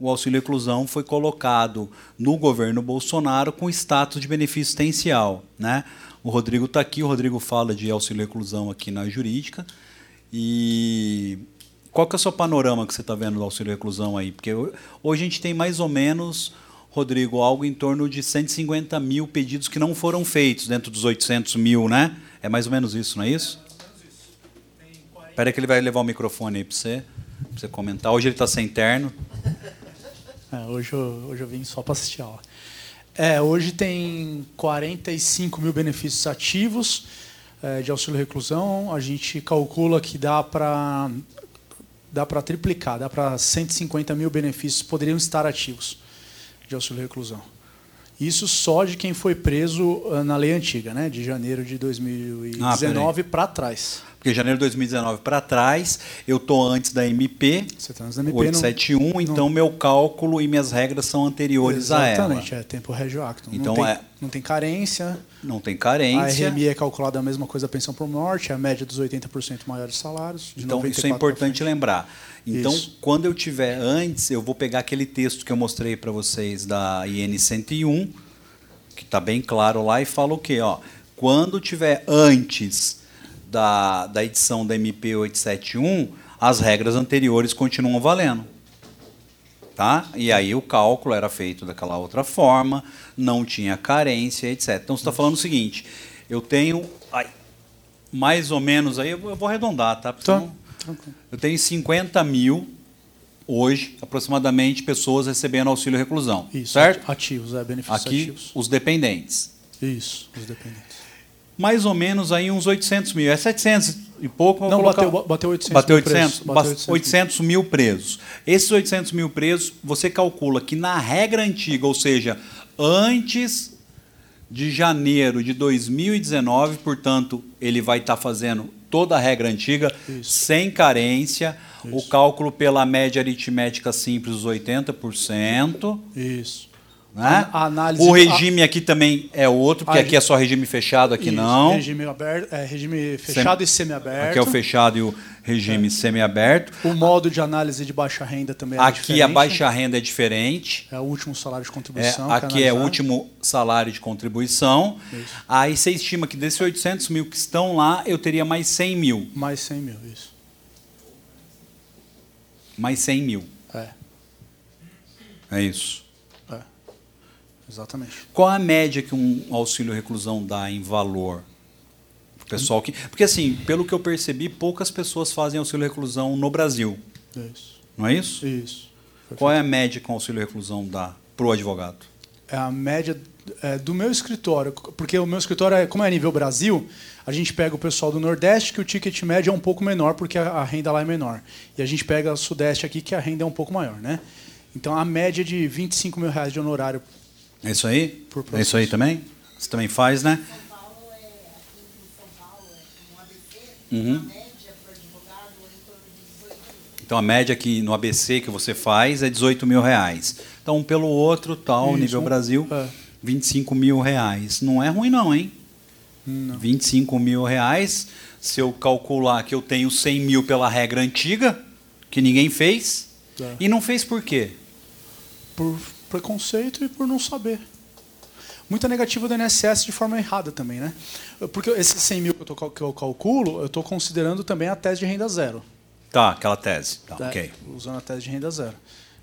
o auxílio reclusão foi colocado no governo Bolsonaro com status de benefício existencial. Né? O Rodrigo está aqui, o Rodrigo fala de auxílio reclusão aqui na jurídica. E qual que é o seu panorama que você está vendo do auxílio reclusão aí? Porque hoje a gente tem mais ou menos, Rodrigo, algo em torno de 150 mil pedidos que não foram feitos dentro dos 800 mil, né? É mais ou menos isso, não é isso? Espera que ele vai levar o microfone aí para você, você comentar. Hoje ele está sem terno. É, hoje, eu, hoje eu vim só para assistir a aula. É, hoje tem 45 mil benefícios ativos é, de auxílio reclusão. A gente calcula que dá para dá para triplicar, dá para 150 mil benefícios poderiam estar ativos de auxílio reclusão. Isso só de quem foi preso ah, na lei antiga, né, de janeiro de 2019 ah, para trás. Porque janeiro de 2019 para trás, eu estou antes da MP, Você tá antes da MP 871, não, então não... meu cálculo e minhas regras são anteriores Exatamente, a ela. Exatamente, é tempo régio acto. Então não tem, é... não tem carência. Não tem carência. A RMI é calculada a mesma coisa da pensão por morte, é a média dos 80% maiores salários. então isso é importante lembrar. Então, isso. quando eu tiver antes, eu vou pegar aquele texto que eu mostrei para vocês da IN 101, que está bem claro lá, e fala o quê? Ó, quando tiver antes da, da edição da MP 871, as regras anteriores continuam valendo. Tá? E aí o cálculo era feito daquela outra forma, não tinha carência, etc. Então você está falando o seguinte: eu tenho ai, mais ou menos aí, eu vou arredondar, tá? tá. Eu tenho 50 mil hoje, aproximadamente, pessoas recebendo auxílio reclusão. Isso, certo? ativos, é, benefícios Aqui, ativos. os dependentes. Isso, os dependentes mais ou menos aí uns 800 mil. É 700 e pouco. Não, colocar... bateu, bateu 800 bateu 800, mil presos. Bateu 800, 800 mil presos. Esses 800 mil presos, você calcula que na regra antiga, ou seja, antes de janeiro de 2019, portanto, ele vai estar fazendo toda a regra antiga, Isso. sem carência, Isso. o cálculo pela média aritmética simples, os 80%. Isso. Né? A, análise, o regime aqui também é outro, porque aqui é só regime fechado, aqui isso, não. Regime, aberto, é, regime fechado Sem, e semiaberto. Aqui é o fechado e o regime é. semiaberto. O modo de análise de baixa renda também é aqui diferente. a baixa renda é diferente. É o último salário de contribuição. É, aqui é o último salário de contribuição. Isso. Aí você estima que desses 800 mil que estão lá, eu teria mais 100 mil. Mais 100 mil, isso. Mais 100 mil. É. É isso. Exatamente. Qual a média que um auxílio reclusão dá em valor? Pessoal que, porque assim, pelo que eu percebi, poucas pessoas fazem auxílio reclusão no Brasil. Isso. Não é isso? Isso. Qual é a média que o auxílio reclusão dá para o advogado? É a média é, do meu escritório, porque o meu escritório, é, como é nível Brasil, a gente pega o pessoal do Nordeste, que o ticket médio é um pouco menor, porque a, a renda lá é menor. E a gente pega o Sudeste aqui, que a renda é um pouco maior. Né? Então, a média de 25 mil reais de honorário é isso aí? É isso aí também? Você também faz, né? São Paulo é, aqui em São Paulo, é, no ABC, uhum. a média para advogado é em torno de 18 mil. Então a média aqui no ABC que você faz é 18 mil reais. Então, um pelo outro, tal, Isso. nível Brasil, é. 25 mil reais. Não é ruim não, hein? Não. 25 mil reais, se eu calcular que eu tenho 100 mil pela regra antiga, que ninguém fez, é. e não fez por quê? Por preconceito e por não saber. Muita negativa do INSS de forma errada também, né? Porque esses 100 mil que eu, tô, que eu calculo, eu estou considerando também a tese de renda zero. Tá, aquela tese. Tá, é, ok. Usando a tese de renda zero.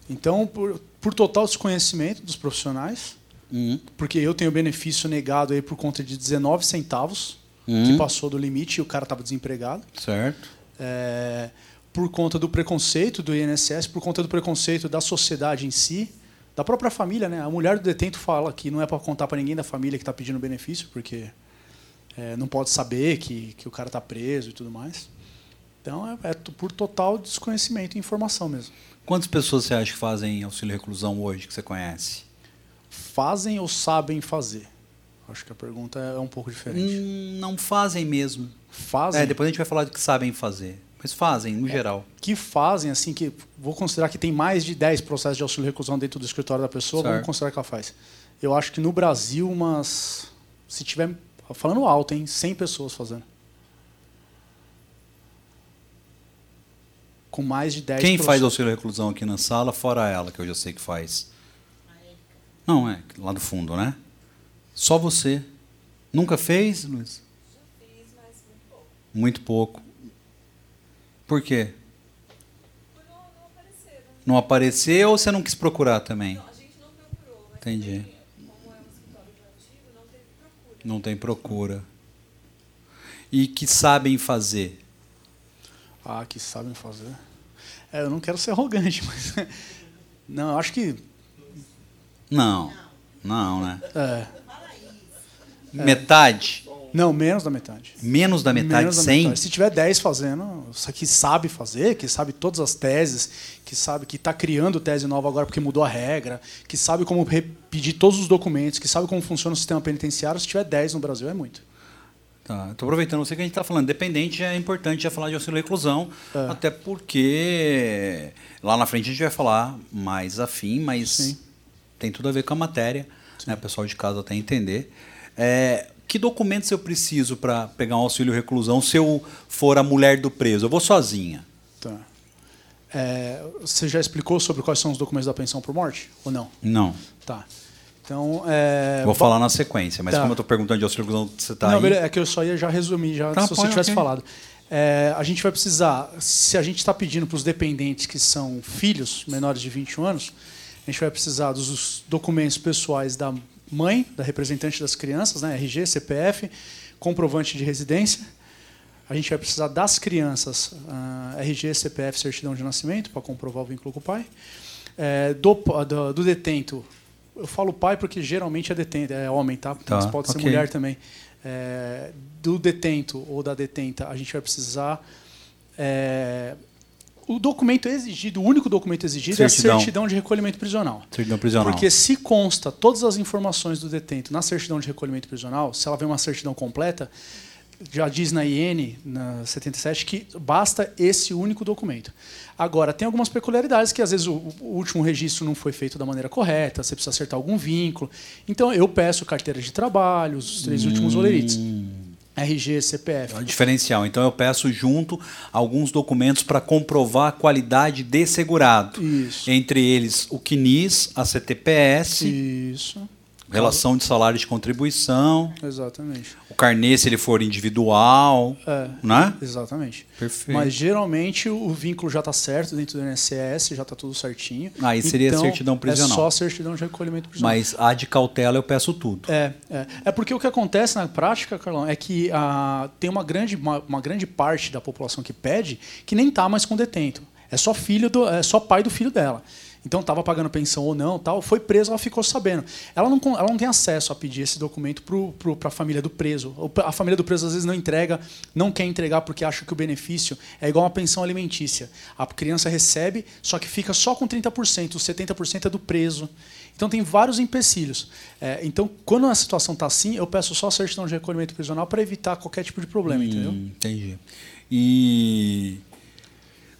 Então, por, por total desconhecimento dos profissionais, uhum. porque eu tenho benefício negado aí por conta de 19 centavos, uhum. que passou do limite e o cara estava desempregado. Certo. É, por conta do preconceito do INSS, por conta do preconceito da sociedade em si, da própria família, né? A mulher do detento fala que não é para contar para ninguém da família que está pedindo benefício, porque é, não pode saber que, que o cara está preso e tudo mais. Então é, é, por total desconhecimento e informação mesmo. Quantas pessoas você acha que fazem auxílio reclusão hoje que você conhece? Fazem ou sabem fazer? Acho que a pergunta é um pouco diferente. Hum, não fazem mesmo. Fazem? É, depois a gente vai falar do que sabem fazer. Mas fazem, no é, geral. Que fazem, assim, que vou considerar que tem mais de 10 processos de auxílio reclusão dentro do escritório da pessoa, certo. vamos considerar que ela faz. Eu acho que no Brasil, umas. Se tiver. Falando alto, hein? 100 pessoas fazendo. com mais de 10 Quem faz auxílio reclusão aqui na sala, fora ela, que eu já sei que faz? Não, é, lá do fundo, né? Só você. Nunca fez, Luiz? Já fiz, mas muito pouco. Muito pouco. Por quê? Não, não apareceram. Não apareceu ou você não quis procurar também? Não, a gente não procurou, mas Entendi. também, como é um escritório ativo, não teve procura. Não tem procura. E que sabem fazer? Ah, que sabem fazer. É, eu não quero ser arrogante, mas. Não, eu acho que. Não. Não, né? É, Metade? Não, menos da metade. Menos da metade? Menos da 100? metade. Se tiver 10 fazendo, que sabe fazer, que sabe todas as teses, que sabe que está criando tese nova agora porque mudou a regra, que sabe como pedir todos os documentos, que sabe como funciona o sistema penitenciário, se tiver 10 no Brasil é muito. Tá, estou aproveitando você que a gente está falando. Dependente é importante já falar de auxílio reclusão, É. até porque lá na frente a gente vai falar mais afim, mas Sim. tem tudo a ver com a matéria, né? O pessoal de casa até entender. É, que documentos eu preciso para pegar um auxílio reclusão se eu for a mulher do preso? Eu vou sozinha. Tá. É, você já explicou sobre quais são os documentos da pensão por morte? Ou não? Não. Tá. Então, é, vou falar na sequência, mas Tá. como eu estou perguntando de auxílio reclusão, você está aí. é que eu só ia já resumir, já, Tá, se você tivesse ok. falado. É, a gente vai precisar, se a gente está pedindo para os dependentes que são filhos menores de 21 anos, a gente vai precisar dos documentos pessoais da mãe, da representante das crianças, né, RG, CPF, comprovante de residência. A gente vai precisar das crianças, ah, RG, CPF, certidão de nascimento, para comprovar o vínculo com o pai. É, do, do, do detento, eu falo pai porque geralmente é detento, é homem, tá? Tá, Mas pode ser ok. mulher também. É, do detento ou da detenta, a gente vai precisar. é, o documento exigido, o único documento exigido é Certidão. a certidão de recolhimento prisional. Certidão prisional. Porque se consta todas as informações do detento na certidão de recolhimento prisional, se ela vem uma certidão completa, já diz na IN, na 77, que basta esse único documento. Agora, tem algumas peculiaridades que às vezes o, o último registro não foi feito da maneira correta, você precisa acertar algum vínculo. Então, eu peço carteira de trabalho, os três últimos olerites. RG, CPF. É o diferencial. Então eu peço junto alguns documentos para comprovar a qualidade de segurado. Isso. Entre eles o CNIS, a CTPS, Isso. relação de salário de contribuição, Exatamente. Carnê se ele for individual, É. né? Exatamente. Perfeito. Mas geralmente o vínculo já está certo dentro do INSS, já está tudo certinho. Aí seria Então, certidão prisional. É só a certidão de recolhimento prisional. Mas a de cautela eu peço tudo. É, é. é porque o que acontece na prática, Carlão, é que ah, tem uma grande, uma, uma grande parte da população que pede que nem está mais com detento. É só filho do, é só pai do filho dela. Então estava pagando pensão ou não, tal, foi preso, ela ficou sabendo. Ela não, ela não tem acesso a pedir esse documento para a família do preso. A família do preso às vezes não entrega, não quer entregar porque acha que o benefício é igual uma pensão alimentícia. A criança recebe, só que fica só com 30%, os 70% é do preso. Então tem vários empecilhos. É, então, quando a situação está assim, eu peço só a certidão de recolhimento prisional para evitar qualquer tipo de problema, entendeu? Hum, entendi. E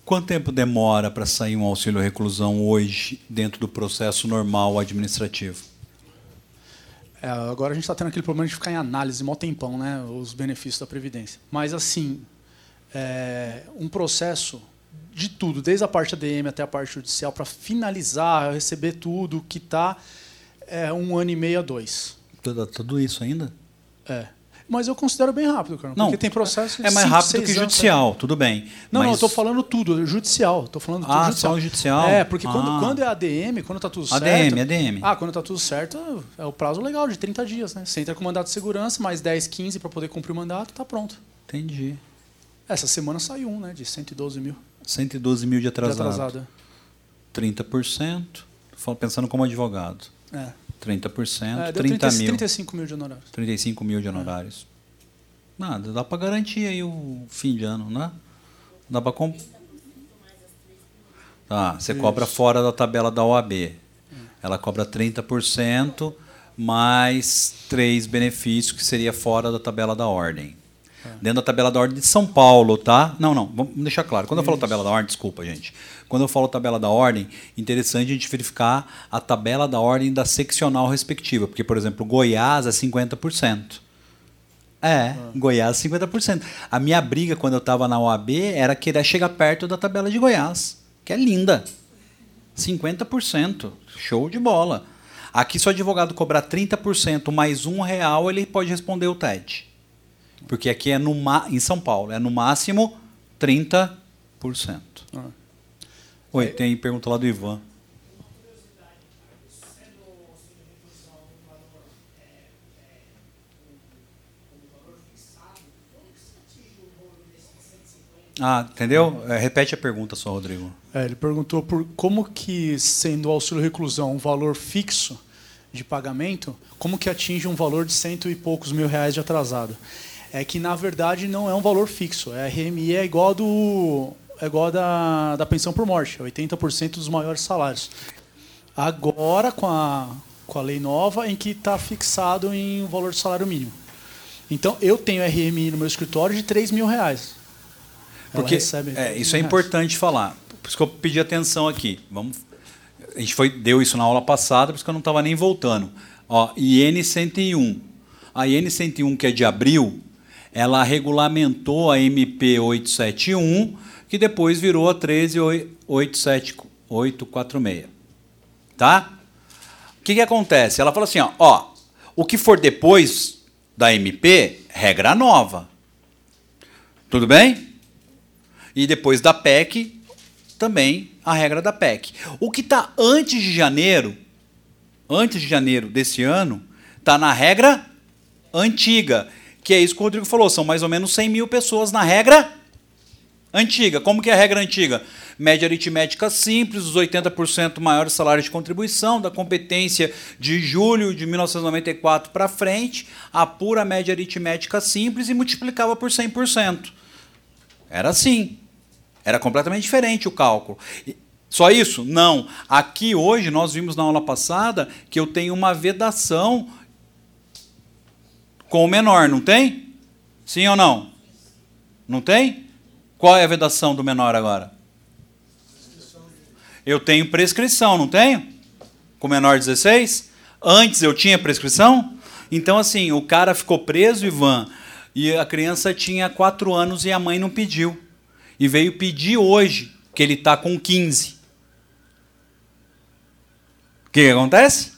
quanto tempo demora para sair um auxílio reclusão hoje dentro do processo normal administrativo? É, agora a gente está tendo aquele problema de ficar em análise, mó tempão, né? Os benefícios da Previdência. Mas, assim, é, um processo de tudo, desde a parte ADM até a parte judicial, para finalizar, receber tudo, quitar, é um ano e meio a dois. Tudo, tudo isso ainda? É. Mas eu considero bem rápido, cara. Não, porque tem processo de É mais cinco, rápido que anos, judicial, tudo bem. Não, não, eu mas estou falando tudo, judicial. Estou falando tudo Ah, judicial. só judicial? É, porque quando, Ah. quando é ADM, quando está tudo certo. ADM, ADM. Ah, quando está tudo certo, é o prazo legal, de 30 dias, né? Você entra com mandato de segurança, mais 10, 15 para poder cumprir o mandato, tá pronto. Entendi. Essa semana saiu um, né? De 112 mil 112 mil de de atrasado. atrasado. 30%. Tô pensando como advogado. É. 30%, É, deu 30 30, mil. 35 mil de honorários. 35 mil de honorários. Nada, dá para garantir aí o fim de ano, né? Dá para comp... Tá, você cobra fora da tabela da OAB. Ela cobra 30% mais três benefícios que seria fora da tabela da ordem. Dentro da tabela da ordem de São Paulo, tá? Não, não, vamos deixar claro. Quando eu falo tabela da ordem, desculpa, gente. Quando eu falo tabela da ordem, interessante a gente verificar a tabela da ordem da seccional respectiva. Porque, por exemplo, Goiás é 50%. É, Goiás 50%. A minha briga quando eu estava na OAB era querer chegar perto da tabela de Goiás, que é linda. 50%. Show de bola. Aqui, se o advogado cobrar 30% mais um real, ele pode responder o TED. Porque aqui é no em São Paulo, é no máximo 30%. Ah. Oi, tem pergunta lá do Ivan. Ah, entendeu? É, repete a pergunta só, Rodrigo. É, ele perguntou por como que, sendo o auxílio reclusão um valor fixo de pagamento, como que atinge um valor de cento e poucos mil reais de atrasado? É que, na verdade, não é um valor fixo. A RMI é igual, do, é igual da, da pensão por morte, é 80% dos maiores salários. Agora, com a, com a lei nova, em que está fixado em um valor de salário mínimo. Então, eu tenho RMI no meu escritório de 3 mil reais. Ela Porque recebe é, 3 mil isso é reais. importante falar. Por isso que eu pedi atenção aqui. Vamos, a gente foi, deu isso na aula passada, por isso que eu não estava nem voltando. Ó, IN 101. A IN 101, que é de abril, ela regulamentou a MP 871, que depois virou a 13846. Tá? O que, que acontece? Ela fala assim: ó, ó, o que for depois da MP, regra nova. Tudo bem? E depois da PEC, também a regra da PEC. O que está antes de janeiro, antes de janeiro desse ano, está na regra antiga, que é isso que o Rodrigo falou, são mais ou menos 100 mil pessoas na regra antiga. Como que é a regra antiga? Média aritmética simples, os 80% maiores salários de contribuição, da competência de julho de 1994 para frente, a pura média aritmética simples e multiplicava por 100%. Era assim. Era completamente diferente o cálculo. Só isso? Não. Aqui hoje, nós vimos na aula passada que eu tenho uma vedação com o menor, não tem? Sim ou não? Não tem? Qual é a vedação do menor agora? Eu tenho prescrição, não tenho? Com menor 16? Antes eu tinha prescrição? Então, assim, o cara ficou preso, Ivan, e a criança tinha 4 anos e a mãe não pediu. E veio pedir hoje, que ele está com 15. O que acontece?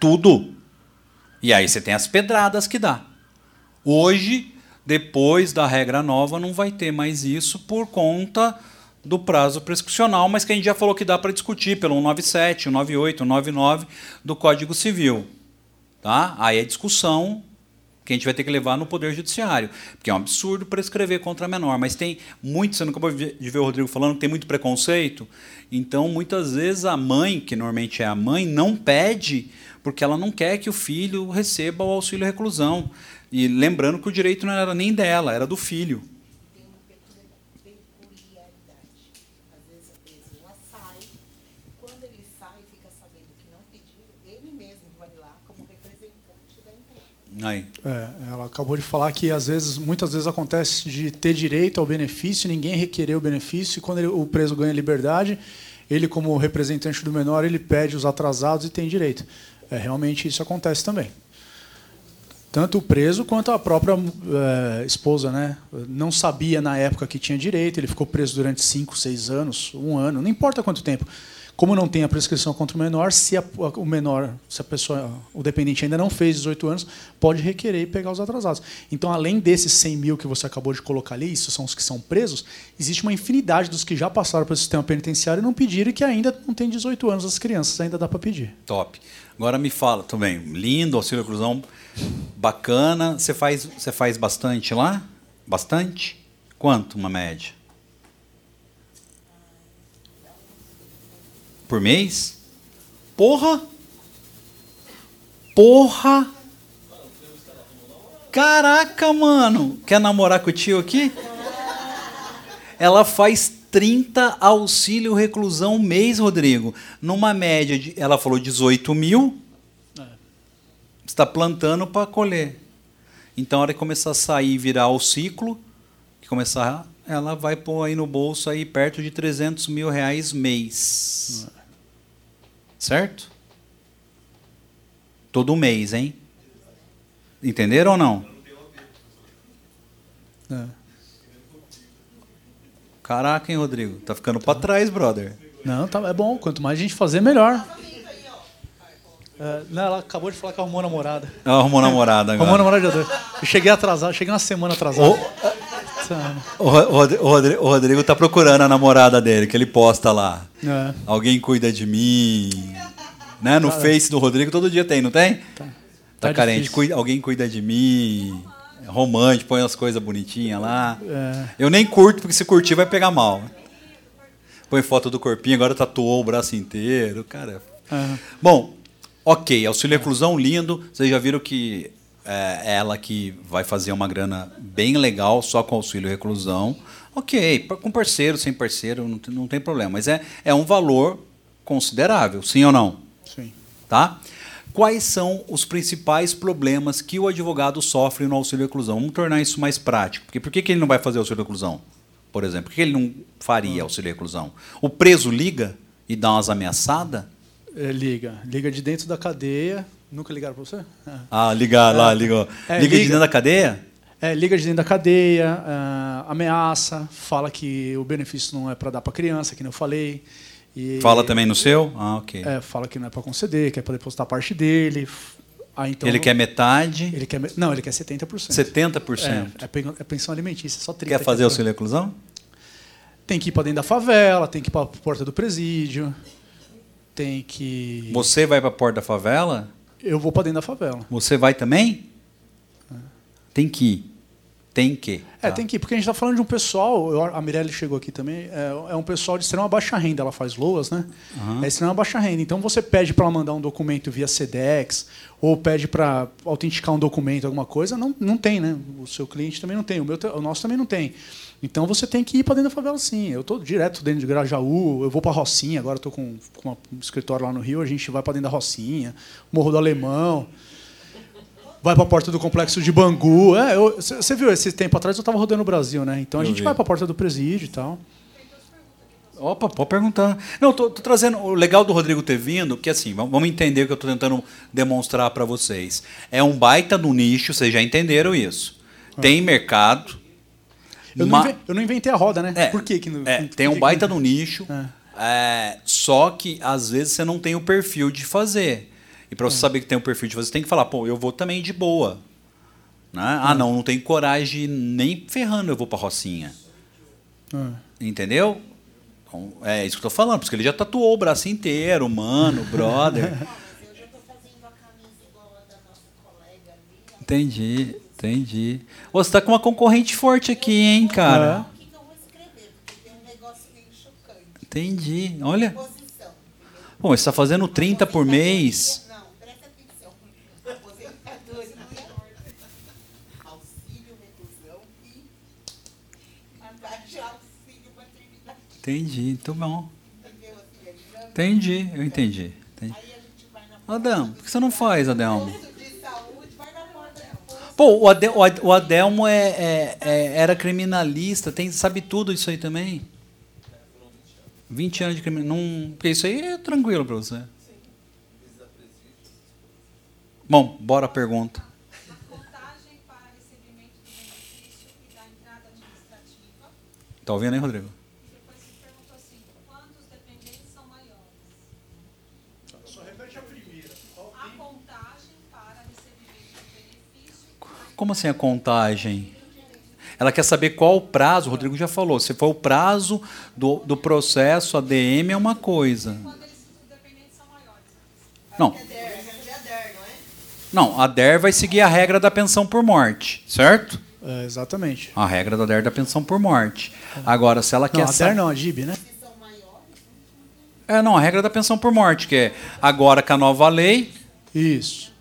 Tudo. E aí você tem as pedradas que dá. Hoje, depois da regra nova, não vai ter mais isso por conta do prazo prescricional, mas que a gente já falou que dá para discutir pelo 197, 198, 199 do Código Civil. Tá? Aí é discussão que a gente vai ter que levar no Poder Judiciário, porque é um absurdo prescrever contra menor, mas tem muito, você não acabou de ver o Rodrigo falando, tem muito preconceito, então muitas vezes a mãe, que normalmente é a mãe, não pede porque ela não quer que o filho receba o auxílio reclusão. E lembrando que o direito não era nem dela, era do filho. É, ela acabou de falar que às vezes, muitas vezes acontece de ter direito ao benefício, ninguém requerer o benefício, e quando ele- o preso ganha liberdade, ele como representante do menor, ele pede os atrasados e tem direito. É, realmente isso acontece também. Tanto o preso quanto a própria eh, esposa, né? Não sabia na época que tinha direito, ele ficou preso durante cinco, seis anos, um ano, não importa quanto tempo. Como não tem a prescrição contra o menor, se a- o menor, se a pessoa, o dependente ainda não fez 18 anos, pode requerer e pegar os atrasados. Então, além desses 100 mil que você acabou de colocar ali, isso são os que são presos, existe uma infinidade dos que já passaram pelo sistema penitenciário e não pediram e que ainda não tem 18 anos, as crianças ainda dá para pedir. Top. Agora me fala também, lindo, auxílio reclusão, bacana. Você faz, você faz bastante lá? Bastante? Quanto uma média? Por mês? Porra! Porra! Caraca, mano! Quer namorar com o tio aqui? Ela faz 30 auxílio reclusão mês, Rodrigo. Numa média de. Ela falou 18 mil. Você está plantando para colher. Então, a hora que começar a sair e virar o ciclo, que começar, ela vai pôr aí no bolso aí perto de 300 mil reais mês. Certo? Todo mês, hein? Entenderam ou não? É. Caraca, hein, Rodrigo? Tá ficando pra trás, brother. Não, tá, é bom. Quanto mais gente fazer, melhor. É, não, ela acabou de falar que arrumou namorada. Ela arrumou namorada Arrumou agora. namorada dia dois. Eu cheguei atrasado, cheguei uma semana atrasado. O, o, o o Rodri- o Rodrigo tá procurando a namorada dele, que ele posta lá. É. Alguém cuida de mim. Né? No Face do Rodrigo todo dia tem, não tem? Tá, Tá carente. difícil. Cuida- alguém cuida de mim. É Romântico, põe as coisas bonitinhas lá. É. Eu nem curto, porque se curtir vai pegar mal. Põe foto do corpinho, agora tatuou o braço inteiro. Cara. É. Bom, ok, auxílio reclusão lindo. Vocês já viram que é ela que vai fazer uma grana bem legal só com auxílio reclusão. Ok, com parceiro, sem parceiro, não tem, não tem problema. Mas é, é um valor considerável, sim ou não? Sim. Tá? Quais são os principais problemas que o advogado sofre no auxílio reclusão? Vamos tornar isso mais prático. Porque por que, que ele não vai fazer auxílio reclusão? Por exemplo, por que ele não faria auxílio reclusão? O preso liga e dá umas ameaçadas? É, liga. Liga de dentro da cadeia. Nunca ligaram pra você? É. Ah, liga lá, liga. É, liga de liga. dentro da cadeia? É, liga de dentro da cadeia, ah, ameaça, fala que o benefício não é para dar para criança, que nem eu falei. E, Fala também no seu? Ah, ok. É, fala que não é para conceder, que é para depositar parte dele. Aí, então, ele quer metade, Ele quer, não, ele quer 70%. 70%. É, é é pensão alimentícia, só 30%. Quer que fazer é auxílio reclusão? Tem que ir para dentro da favela, tem que ir para a porta do presídio, tem que... Você vai para a porta da favela? Eu vou para dentro da favela. Você vai também? Tem que ir. Tem que. É, tá? tem que ir, porque a gente está falando de um pessoal, eu- a Mirelle chegou aqui também, é, é um pessoal de extrema baixa renda, ela faz loas, né? Aham. É extrema baixa renda. Então você pede para ela mandar um documento via SEDEX, ou pede para autenticar um documento, alguma coisa, não, não tem, né? O seu cliente também não tem, o, meu, o nosso também não tem. Então você tem que ir para dentro da favela sim. Eu estou direto dentro de Grajaú, eu vou para Rocinha, agora estou com, com um escritório lá no Rio, a gente vai para dentro da Rocinha, Morro do Alemão. Vai para a porta do complexo de Bangu. É, você viu esse tempo atrás eu estava rodando o Brasil, né? Então a Eu gente vi. vai para a porta do presídio e tal. Opa, pode perguntar. Não, tô, tô trazendo. O legal do Rodrigo ter vindo, que assim, vamos entender o que eu estou tentando demonstrar para vocês. É um baita no nicho, vocês já entenderam isso. Tem mercado. Eu, ma- não, inven- eu não inventei a roda, né? É, Por que que não, é, tem um baita não- no nicho. é, só que às vezes você não tem o perfil de fazer. E para você saber que tem o perfil de você tem que falar, pô, eu vou também de boa. Né? Ah, não, não tenho coragem nem ferrando, eu vou para Rocinha. Ah. Entendeu? Então, é isso que eu tô falando, porque ele já tatuou o braço inteiro, mano, brother. Mas eu já estou fazendo a camisa igual a da nossa colega ali. ó. Entendi, entendi. Ô, Você tá com uma concorrente forte aqui, hein, cara? O que que eu vou escrever? Porque tem um negócio meio chocante. Entendi. Olha. Pô, você tá fazendo 30 por mês. Não, presta atenção. Aposentadoria, auxílio, reclusão e a taxa auxílio maternidade. Entendi, bom. Assim, é dinâmico. Entendi, eu entendi. entendi. Aí a gente vai na Adão, por que você não faz, Adelmo? Pô, o, Ade- o Ad- o Adelmo é, é- é- era criminalista, tem, sabe tudo isso aí também? 20 anos de criminalista. Porque isso aí é tranquilo para você. Bom, bora a pergunta. Tá ouvindo aí, Rodrigo? Como assim a contagem? Ela quer saber qual o prazo, o Rodrigo já falou. Se for o prazo do, do processo ADM é uma coisa. quando eles, os dependentes são maiores. Não. Não, a DER vai seguir a regra da pensão por morte, certo? É, exatamente. A regra da DER da pensão por morte. Agora, se ela Não, quer a DER não, a GIB, né? É, não, a regra da pensão por morte, que é agora com a nova lei. Isso.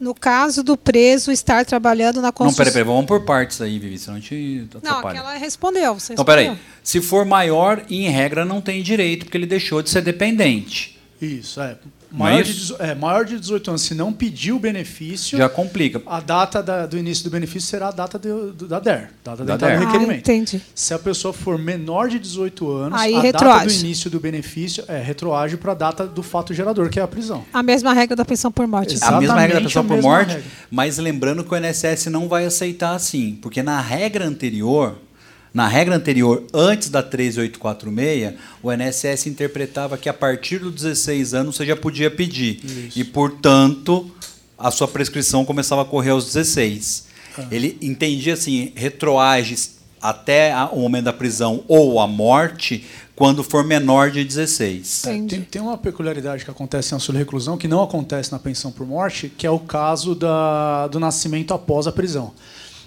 No caso do preso estar trabalhando na Não, construção. peraí, peraí, vamos por partes aí, Vivi, senão a gente Não, atrapalha. aquela respondeu. Você Então, respondeu. peraí. Se for maior, em regra, não tem direito, porque ele deixou de ser dependente. Isso, é. Não é maior, de, é, maior de 18 anos, se não pedir o benefício, Já complica. a data da- do início do benefício será a data do- do- da DER, data Da da DER. do Ah, requerimento. entendi. Se a pessoa for menor de 18 anos, Aí a data retroage. do início do benefício é retroage para a data do fato gerador, que é a prisão. A mesma regra da pensão por morte. Exato. a mesma regra da Exatamente a por morte, regra. mas lembrando que o INSS não vai aceitar assim, porque na regra anterior, na regra anterior, antes da 13846, o INSS interpretava que a partir dos 16 anos você já podia pedir. E, portanto, a sua prescrição começava a correr aos 16. Ah. Ele entendia assim, retroages até a- o momento da prisão ou a morte quando for menor de 16. É, tem, tem uma peculiaridade que acontece em auxílio reclusão que não acontece na pensão por morte, que é o caso da, do nascimento após a prisão.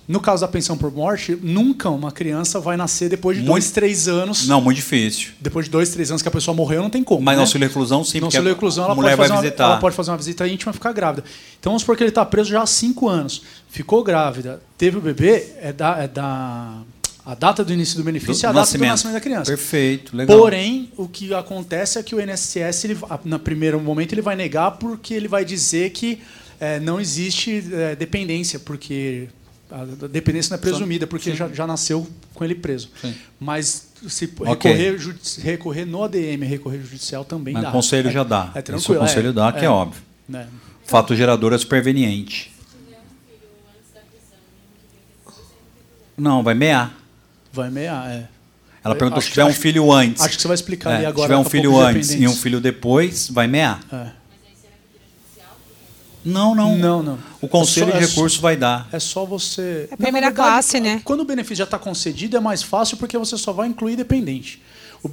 No caso da pensão por morte, nunca uma criança vai nascer depois de Muito- dois, três anos. Não, muito difícil. Depois de dois, três anos que a pessoa morreu, não tem como. Mas né? no auxílio reclusão, sim, no porque auxílio a reclusão, ela mulher pode, vai fazer uma, visitar. ela pode fazer uma visita íntima e ficar grávida. Então vamos supor que ele está preso já há cinco anos. Ficou grávida, teve o bebê, é da, é da a data do início do benefício é a data do nascimento da criança. Perfeito, legal. Porém, o que acontece é que o INSS, ele, no primeiro momento, ele vai negar porque ele vai dizer que eh, não existe eh, dependência, porque a dependência não é presumida, porque já, já nasceu com ele preso. Sim. Mas se recorrer, judi- recorrer no ADM, recorrer judicial também Mas dá. o conselho É- já dá. É Isso tranquilo. o conselho dá, que é, óbvio. né? Fato gerador é superveniente. Não, vai mear. Vai mear, é. Ela perguntou se que- tiver um filho antes. Acho que você vai explicar É, ali se agora. tiver um filho antes e um filho depois, vai mear. É. Não, não. Não, não. O conselho É só- de é recurso vai dar. É só você. É a primeira verdade, classe, né? Quando o benefício já está concedido, é mais fácil porque você só vai incluir dependente. O-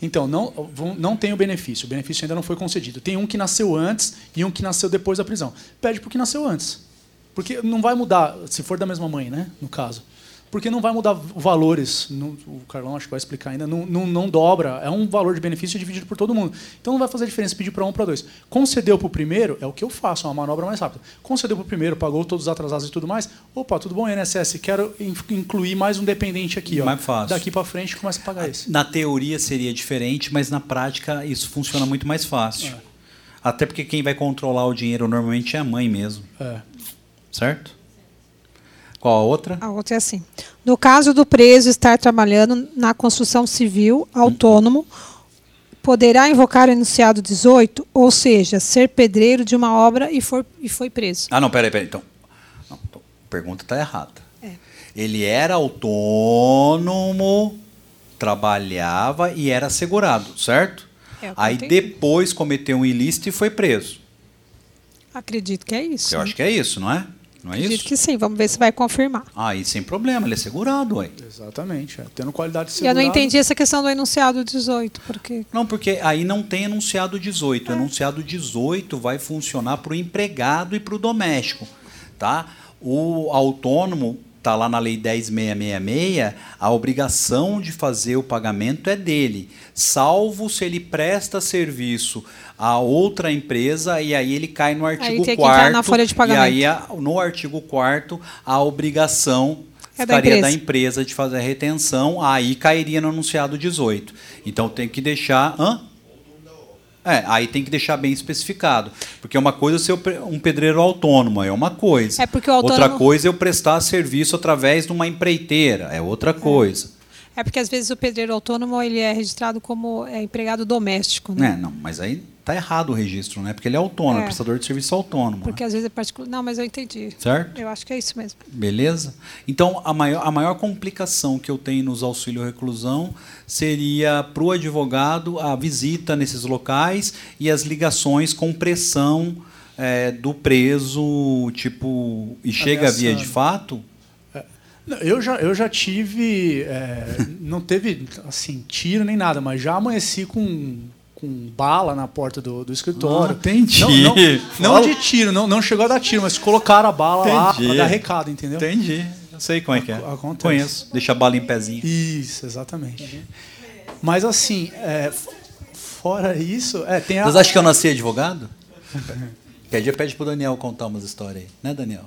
Então, não, não tem o benefício. O benefício ainda não foi concedido. Tem um que nasceu antes e um que nasceu depois da prisão. Pede para o que nasceu antes. Porque não vai mudar, se for da mesma mãe, né? No caso. Porque não vai mudar valores. não- o Carlão acho que vai explicar ainda. Não, não, não dobra. É um valor de benefício dividido por todo mundo. Então não vai fazer diferença pedir para um para dois. Concedeu para o primeiro, é o que eu faço, é uma manobra mais rápida. Concedeu para o primeiro, pagou todos os atrasados e tudo mais. Opa, tudo bom, INSS? Quero in- incluir mais um dependente aqui. Ó. Mais fácil. Daqui para frente começa a pagar esse. Na teoria seria diferente, mas na prática isso funciona muito mais fácil. É. Até porque quem vai controlar o dinheiro normalmente é a mãe mesmo. É. Certo? Qual a outra? A outra é assim. No caso do preso estar trabalhando na construção civil autônomo, poderá invocar o enunciado 18, ou seja, ser pedreiro de uma obra e, for, e foi preso. Ah, não, peraí, peraí. Então, não, então, a pergunta está errada. É. Ele era autônomo, trabalhava e era segurado, certo? É Aí depois cometeu um ilícito e foi preso. Acredito que é isso. Eu acho que é isso, não é? Não é Acredito isso? que sim. Vamos ver se vai confirmar. Aí sem problema, ele é segurado, ué. Exatamente. é. Tendo qualidade de E eu não entendi essa questão do enunciado 18, porque Não, porque aí não tem enunciado 18. O enunciado 18 vai funcionar para o empregado e para o doméstico. Tá? O autônomo está lá na Lei 10.666, a obrigação de fazer o pagamento é dele, salvo se ele presta serviço a outra empresa e aí ele cai no artigo tem que 4 entrar na folha de pagamento. E aí no artigo 4 a obrigação É da ficaria da empresa. empresa de fazer a retenção, aí cairia no anunciado 18. Então tem que deixar. Hã? É, aí tem que deixar bem especificado. Porque uma coisa é ser um pedreiro autônomo, é uma coisa. É porque o autônomo- Outra coisa é eu prestar serviço através de uma empreiteira, é outra coisa. é porque às vezes o pedreiro autônomo ele é registrado como é, empregado doméstico, né? É, não, mas aí tá errado o registro, né? Porque ele é autônomo, é É. prestador de serviço autônomo. Porque né? às vezes é particular. Não, mas eu entendi. Certo? Eu acho que é isso mesmo. Beleza? Então, a maior, a maior complicação que eu tenho nos auxílio reclusão seria para o advogado a visita nesses locais e as ligações com pressão eh, do preso, tipo, e chega via de fato? Não, Eu já, eu já tive. é, não teve assim, tiro nem nada, mas já amanheci com, com bala na porta do, do escritório. Ah, entendi. Não, não, não de tiro, não, não chegou a dar tiro, mas colocaram a bala lá Entendi. para dar recado, entendeu? Entendi. Eu sei como é que é. Acontece. Conheço. Deixa a bala em pezinho. Isso, exatamente. Mas assim, é, fora isso, é, tem a. Vocês acham que eu nasci advogado? Quer dia pede pro Daniel contar umas histórias aí, né, Daniel?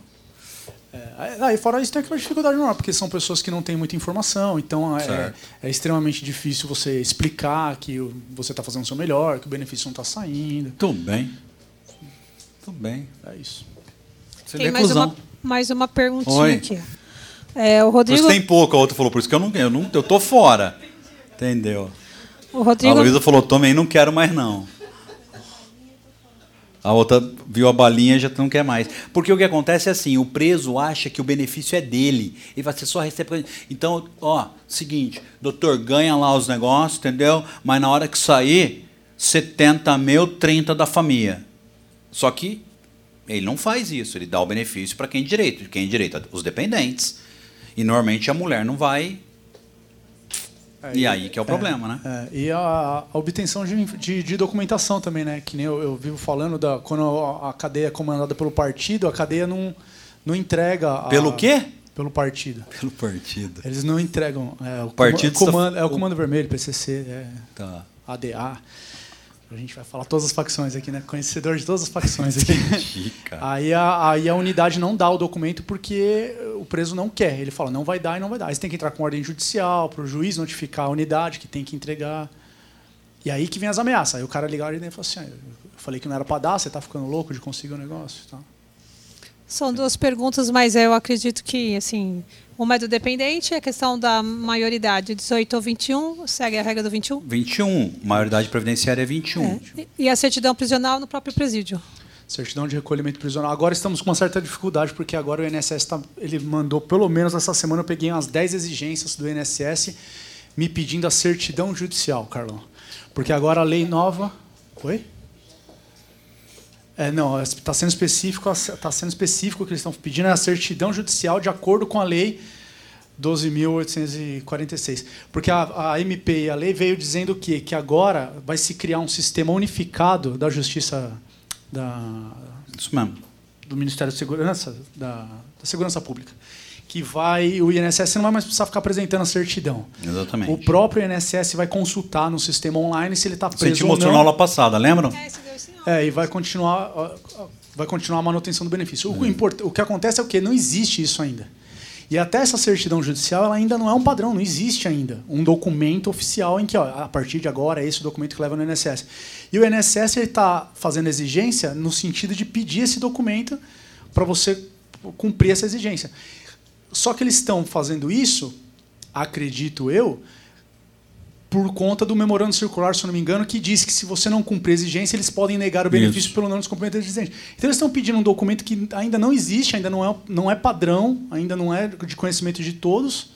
É, aí, fora isso, tem aquela dificuldade normal, porque são pessoas que não têm muita informação, então é, Certo. é extremamente difícil você explicar que você está fazendo o seu melhor, que o benefício não está saindo. Tudo bem. Tudo bem. É isso. Você Tem mais uma, mais uma perguntinha Oi. aqui. É, o Rodrigo, isso tem pouco, a outra falou, por isso que eu não, eu não eu tô fora. Entendeu? o A Rodrigo, Luísa falou, também não quero mais não. A outra viu a balinha e já não quer mais. Porque o que acontece é assim, o preso acha que o benefício é dele. Ele vai ser só recebe. Então, ó, seguinte, doutor, ganha lá os negócios, entendeu? Mas na hora que sair, 70 mil, 30 da família. Só que ele não faz isso, ele dá o benefício para quem é direito. Quem é direito? Os dependentes. E normalmente a mulher não vai. É, E aí que é o problema, né? É, e a, a obtenção de, de- de documentação também, né? Que nem eu, eu vivo falando da quando a, cadeia é comandada pelo partido, a cadeia não, não entrega. a- Pelo quê? Pelo partido. Pelo partido. Eles não entregam. É, o partido comando, é o Comando Vermelho, PCC, é, Tá. ADA. A gente vai falar todas as facções aqui, né? Conhecedor de todas as facções aqui. Chica. Aí a, aí a unidade não dá o documento porque o preso não quer. Ele fala, não vai dar e não vai dar. Aí você tem que entrar com ordem judicial para o juiz notificar a unidade que tem que entregar. E aí que vem as ameaças. Aí o cara liga e fala assim, "Ah, eu falei que não era para dar, você está ficando louco de conseguir o negócio. e tal." São duas perguntas, mas eu acredito que, assim, uma é do dependente, a questão da maioridade, 18 ou 21, segue a regra do 21. 21. Maioridade previdenciária é 21. É. E- E a certidão prisional no próprio presídio. Certidão de recolhimento prisional. Agora estamos com uma certa dificuldade, porque agora o INSS tá, ele mandou, pelo menos essa semana, eu peguei umas 10 exigências do INSS me pedindo a certidão judicial, Carlão. Porque agora a lei nova. Oi? É, não, está sendo específico, está sendo específico o que eles estão pedindo é a certidão judicial de acordo com a lei 12.846. Porque a, a MP e a lei veio dizendo o quê? Que agora vai se criar um sistema unificado da justiça da, Isso mesmo. do Ministério da Segurança, da, da Segurança Pública, que vai o INSS não vai mais precisar ficar apresentando a certidão. Exatamente. O próprio INSS vai consultar no sistema online se ele está Você preso te ou mostrou não. na aula passada, lembram? É. É, e vai continuar, vai continuar a manutenção do benefício. O, import- o que acontece é o quê? Não existe isso ainda. E até essa certidão judicial ela ainda não é um padrão, não existe ainda um documento oficial em que, ó, a partir de agora, é esse o documento que leva no INSS. E o INSS está fazendo exigência no sentido de pedir esse documento para você cumprir essa exigência. Só que eles estão fazendo isso, acredito eu, por conta do memorando circular, se eu não me engano, que diz que se você não cumprir a exigência, eles podem negar o benefício Isso. pelo não descumprimento da exigência. Então eles estão pedindo um documento que ainda não existe, ainda não é, não é padrão, ainda não é de conhecimento de todos,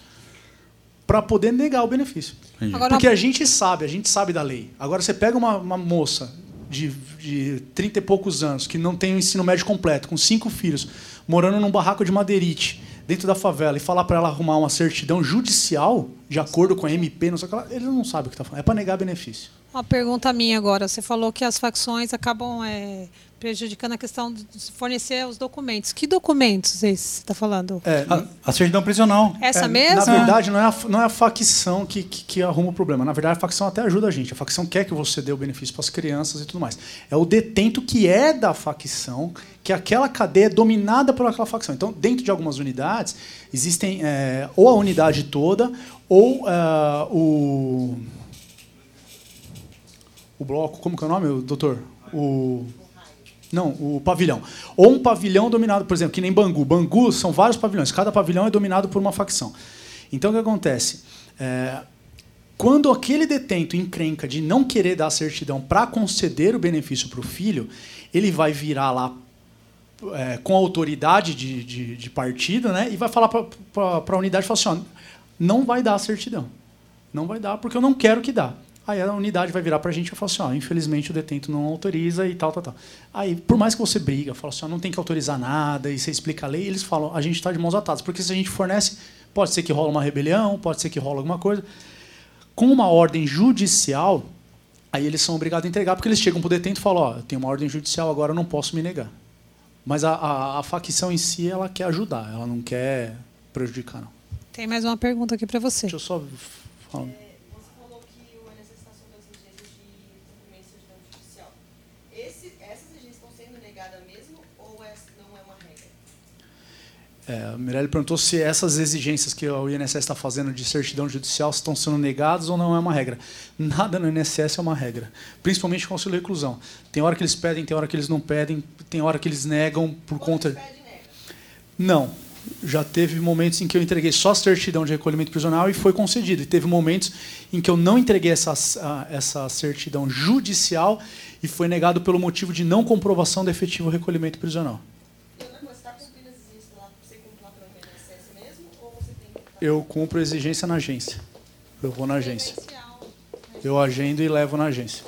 para poder negar o benefício. Agora, Porque a gente sabe, a gente sabe da lei. Agora você pega uma, uma moça de, de 30 e poucos anos, que não tem o ensino médio completo, com cinco filhos, morando num barraco de madeirite, dentro da favela, e falar para ela arrumar uma certidão judicial, de acordo com a MP, não sei o que lá, ele não sabe o que está falando. É para negar benefício. Uma pergunta minha agora. Você falou que as facções acabam é, prejudicando a questão de fornecer os documentos. Que documentos esses você está falando? É, A, a certidão prisional. Essa É, mesma? Na verdade, não é a, não é a facção que, que, que arruma o problema. Na verdade, a facção até ajuda a gente. A facção quer que você dê o benefício para as crianças e tudo mais. É o detento que é da facção, que aquela cadeia é dominada por aquela facção. Então, dentro de algumas unidades, existem é, ou a unidade toda, ou é, o. O bloco, como que é o nome, doutor? O. Não, o pavilhão. Ou um pavilhão dominado, por exemplo, que nem Bangu. Bangu são vários pavilhões, cada pavilhão é dominado por uma facção. Então o que acontece? É, quando aquele detento encrenca de não querer dar a certidão para conceder o benefício para o filho, ele vai virar lá é, com autoridade de, de, de partido né, e vai falar para a unidade falar assim, ó, não vai dar a certidão. Não vai dar porque eu não quero que dá. Aí a unidade vai virar para a gente e falar assim, ó, infelizmente o detento não autoriza e tal, tal, tal. Aí, por mais que você briga, fala assim, ó, não tem que autorizar nada, e você explica a lei, eles falam, a gente está de mãos atadas, porque se a gente fornece, pode ser que rola uma rebelião, pode ser que rola alguma coisa. Com uma ordem judicial, aí eles são obrigados a entregar, porque eles chegam para o detento e falam, ó, eu tenho uma ordem judicial, agora eu não posso me negar. Mas a, a, a facção em si, ela quer ajudar, ela não quer prejudicar, não. Tem mais uma pergunta aqui para você. Deixa eu só falar. Você falou que o INSS está sob as exigências de cumprimento de certidão judicial. Esse, essas exigências estão sendo negadas mesmo ou essa não é a Mirelle perguntou se essas exigências que o INSS está fazendo de certidão judicial estão sendo negadas ou não é uma regra. Nada no INSS é uma regra, principalmente com auxílio reclusão. Tem hora que eles pedem, tem hora que eles não pedem, tem hora que eles negam por conta. Pede nega. Não. Já teve momentos em que eu entreguei só a certidão de recolhimento prisional e foi concedido. E teve momentos em que eu não entreguei essa, essa certidão judicial e foi negado pelo motivo de não comprovação do efetivo recolhimento prisional. Leonardo, você está cumprindo as exigências lá, você cumpre lá pelo INSS mesmo? Ou você tem que Eu cumpro exigência na agência. Eu vou na agência. Eu agendo e levo na agência.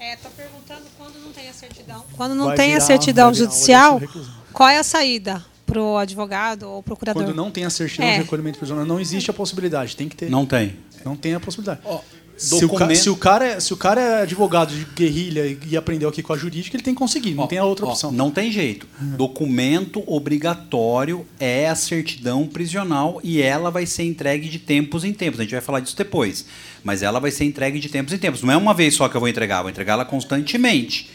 É, tô perguntando quando não tem a certidão. Quando não Vai tem a virar- certidão virar um judicial, qual é a saída para o advogado ou procurador? Quando não tem a certidão É. de recolhimento prisional, não existe a possibilidade. Tem que ter. Não tem. Não tem a possibilidade. Ó, Se, o ca- se o cara é, se o cara é advogado de guerrilha e, e aprendeu aqui com a jurídica, ele tem que conseguir. Não Ó, tem a outra ó, opção. Não tem jeito. Documento obrigatório é a certidão prisional e ela vai ser entregue de tempos em tempos. A gente vai falar disso depois. Mas ela vai ser entregue de tempos em tempos. Não é uma vez só que eu vou entregar, eu vou entregar ela constantemente.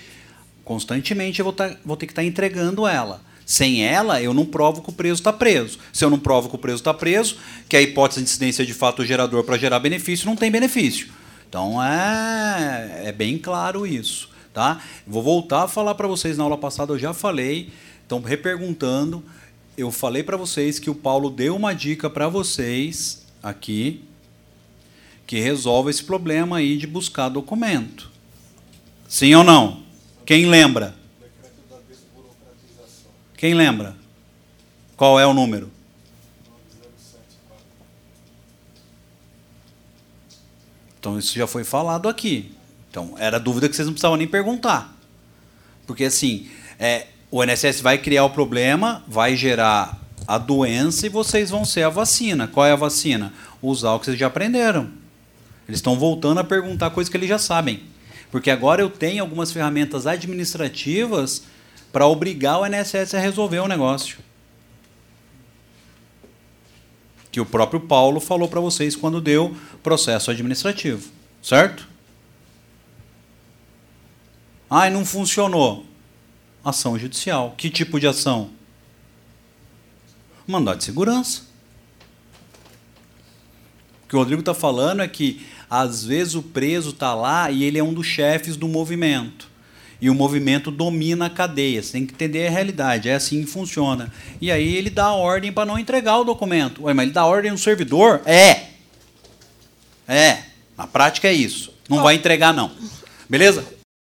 Constantemente eu vou, tá- vou ter que estar entregando ela. Sem ela, eu não provo que o preso está preso. Se eu não provo que o preso está preso, que a hipótese de incidência de fato gerador para gerar benefício não tem benefício. Então é, é bem claro isso. Tá? Vou voltar a falar para vocês na aula passada, eu já falei, então reperguntando, eu falei para vocês que o Paulo deu uma dica para vocês aqui que resolve esse problema aí de buscar documento. Sim ou não? Quem lembra? Quem lembra? Qual é o número? Então isso já foi falado aqui. Então era dúvida que vocês não precisavam nem perguntar. Porque assim, é, o INSS vai criar o problema, vai gerar a doença e vocês vão ser a vacina. Qual é a vacina? Usar o que vocês já aprenderam. Eles estão voltando a perguntar coisas que eles já sabem. Porque agora eu tenho algumas ferramentas administrativas para obrigar o INSS a resolver o negócio. Que o próprio Paulo falou para vocês quando deu processo administrativo. Certo? Ai, não funcionou. Ação judicial. Que tipo de ação? Mandado de segurança. O que o Rodrigo está falando é que, às vezes, o preso está lá e ele é um dos chefes do movimento. E o movimento domina a cadeia. Você tem que entender a realidade. É assim que funciona. E aí ele dá a ordem para não entregar o documento. Ué, mas ele dá ordem no servidor? É. É. Na prática é isso. Não vai entregar, não. Beleza?